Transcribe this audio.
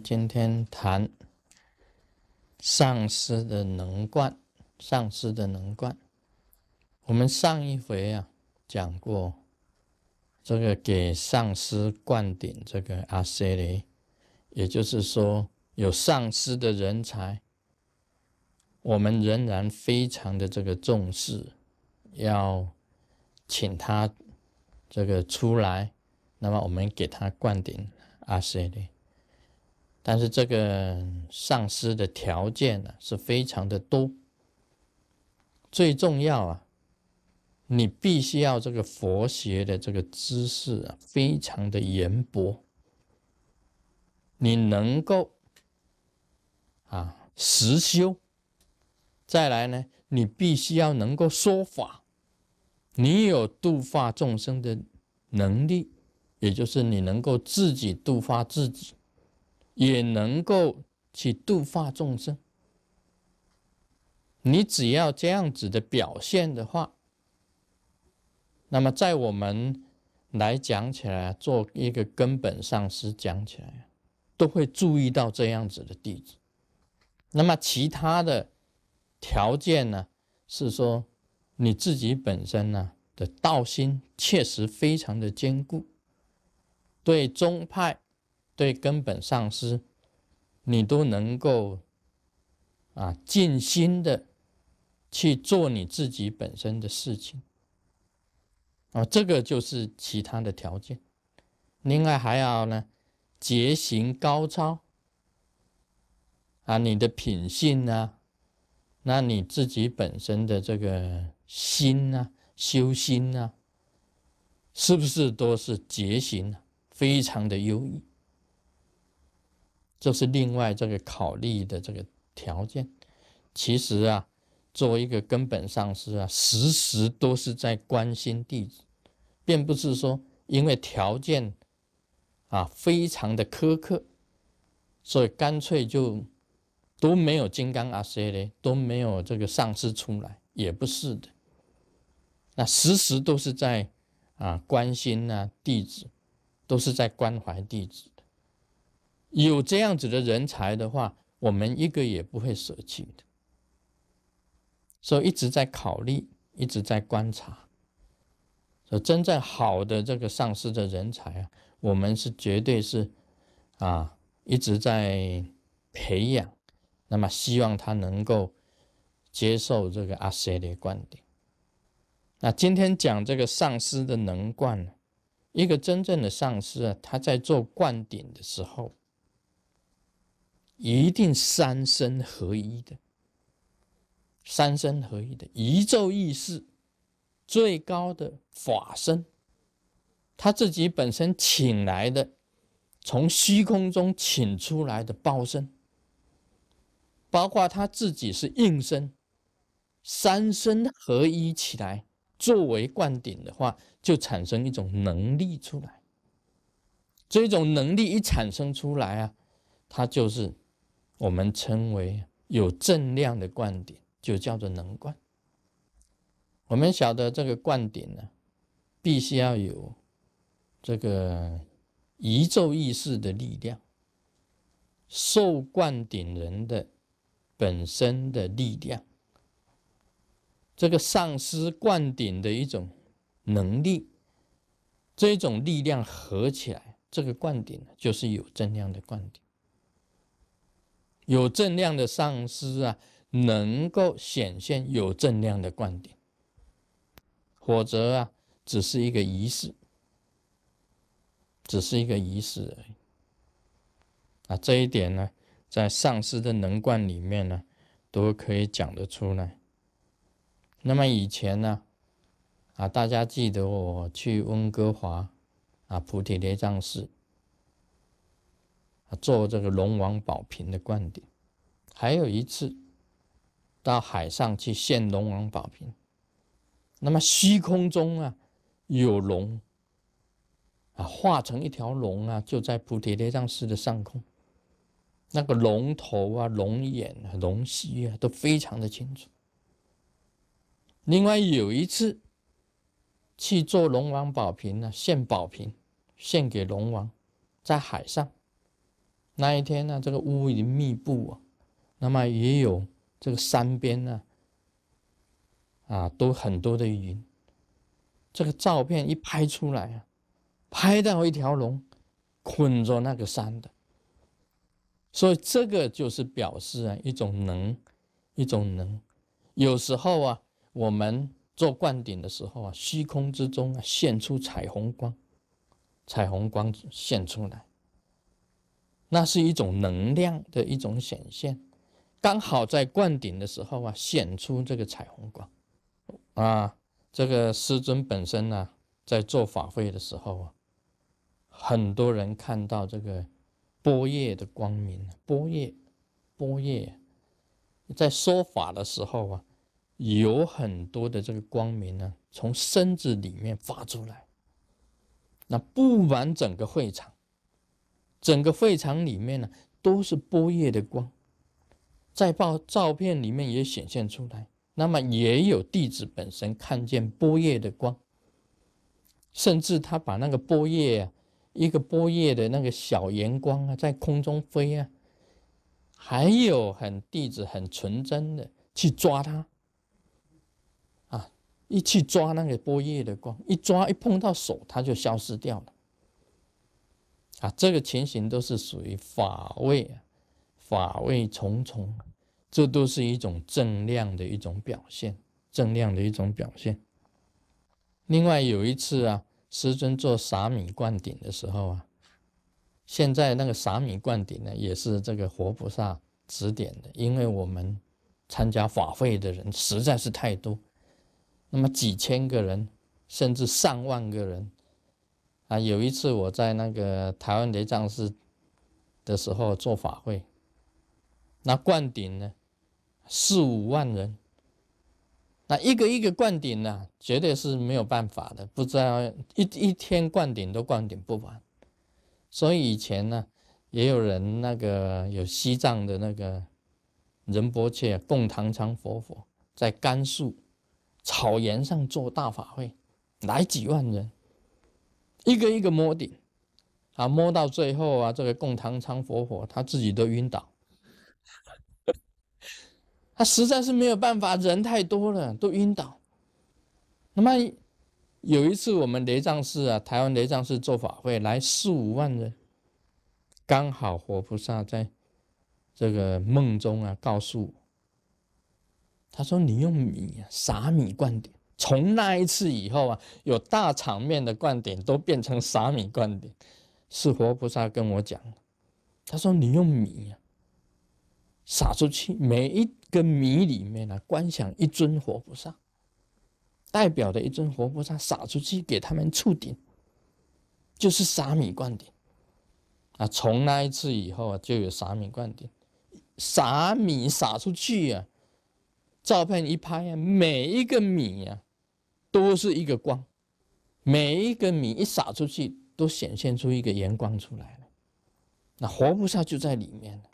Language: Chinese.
今天谈上师的能贯，上师的能贯。我们上一回啊讲过，这个给上师灌顶这个阿塞雷，也就是说有上师的人才，我们仍然非常的这个重视，要请他这个出来，那么我们给他灌顶阿塞雷。但是这个上师的条件呢是非常的多，最重要啊，你必须要这个佛学的这个知识啊非常的渊博，你能够啊实修，再来呢，你必须要能够说法，你有度化众生的能力，也就是你能够自己度化自己。也能够去度化众生。你只要这样子的表现的话，那么在我们来讲起来，做一个根本上师讲起来，都会注意到这样子的弟子。那么其他的条件呢，是说你自己本身呢的道心确实非常的坚固，对宗派。对根本上师，你都能够啊尽心的去做你自己本身的事情啊，这个就是其他的条件。另外还要呢，结行高超啊，你的品性呢，那你自己本身的这个心啊，修心啊，是不是都是结行非常的优异？这是另外这个考虑的这个条件。其实啊，作为一个根本上师啊，时时都是在关心弟子，并不是说因为条件啊非常的苛刻，所以干脆就都没有金刚阿塞嘞，都没有这个上师出来，也不是的。那时时都是在啊关心啊弟子，都是在关怀弟子。有这样子的人才的话，我们一个也不会舍弃的。所以一直在考虑，一直在观察。说真正好的这个上师的人才啊，我们是绝对是啊一直在培养。那么希望他能够接受这个阿塞的观点。那今天讲这个上师的能灌，一个真正的上师啊，他在做灌顶的时候。一定三身合一的，三身合一的宇宙意识最高的法身，他自己本身请来的，从虚空中请出来的报身，包括他自己是应身，三身合一起来作为灌顶的话，就产生一种能力出来。这种能力一产生出来啊，它就是。我们称为有正量的灌顶，就叫做能灌。我们晓得这个灌顶呢，必须要有这个宇宙意识的力量，受灌顶人的本身的力量，这个上师灌顶的一种能力，这种力量合起来，这个灌顶就是有正量的灌顶。有正量的上师啊，能够显现有正量的观点，否则啊，只是一个仪式，只是一个仪式而已。啊，这一点呢，在上师的能观里面呢，都可以讲得出来。那么以前呢，啊，大家记得我去温哥华啊，菩提雷藏寺。做这个龙王宝瓶的灌顶，还有一次到海上去献龙王宝瓶，那么虚空中啊有龙啊化成一条龙啊，就在菩提雷藏寺的上空，那个龙头啊、龙眼啊、龙须啊都非常的清楚。另外有一次去做龙王宝瓶呢，献宝瓶献给龙王，在海上。那一天呢，这个乌云密布啊，那么也有这个山边呢，啊，都很多的云。这个照片一拍出来啊，拍到一条龙捆着那个山的，所以这个就是表示啊一种能，一种能。有时候啊，我们做灌顶的时候啊，虚空之中啊现出彩虹光，彩虹光现出来，那是一种能量的一种显现。刚好在灌顶的时候啊，显出这个彩虹光啊。这个师尊本身呢，在做法会的时候啊，很多人看到这个波叶的光明，波叶，波叶，在说法的时候啊，有很多的这个光明呢，从身子里面发出来，那布满整个会场，整个会场里面呢，都是波叶的光，在照照片里面也显现出来。那么也有弟子本身看见波叶的光，甚至他把那个波叶啊，一个波叶的那个小圆光啊，在空中飞啊，还有很弟子很纯真的去抓它，啊，一去抓那个波叶的光，一抓一碰到手，它就消失掉了，啊，这个情形都是属于法味，法味重重。这都是一种正量的一种表现，正量的一种表现。另外有一次啊，师尊做撒米灌顶的时候啊，现在那个撒米灌顶呢，也是这个活菩萨指点的，因为我们参加法会的人实在是太多，那么几千个人，甚至上万个人啊。有一次我在那个台湾雷藏寺的时候做法会，那灌顶呢？四五万人，那一个一个灌顶呢，绝对是没有办法的。不知道一一天灌顶都灌顶不完，所以以前呢，也有人那个有西藏的那个仁波切供堂仓佛佛，在甘肃草原上做大法会，来几万人，一个一个摸顶，啊，摸到最后啊，这个供堂仓佛火他自己都晕倒。他实在是没有办法，人太多了，都晕倒。那么有一次，我们雷藏寺啊，台湾雷藏寺做法会来四五万人，刚好活菩萨在这个梦中啊，告诉我，他说：“你用米撒米灌顶。”从那一次以后啊，有大场面的灌顶都变成撒米灌顶，是活菩萨跟我讲他说：“你用米啊。”撒出去，每一个米里面呢，观想一尊活菩萨，代表的一尊活菩萨撒出去给他们触顶，就是撒米灌顶啊。从那一次以后啊，就有撒米灌顶，撒米撒出去啊，照片一拍啊，每一个米啊，都是一个光，每一个米一撒出去，都显现出一个阳光出来了，那活菩萨就在里面了。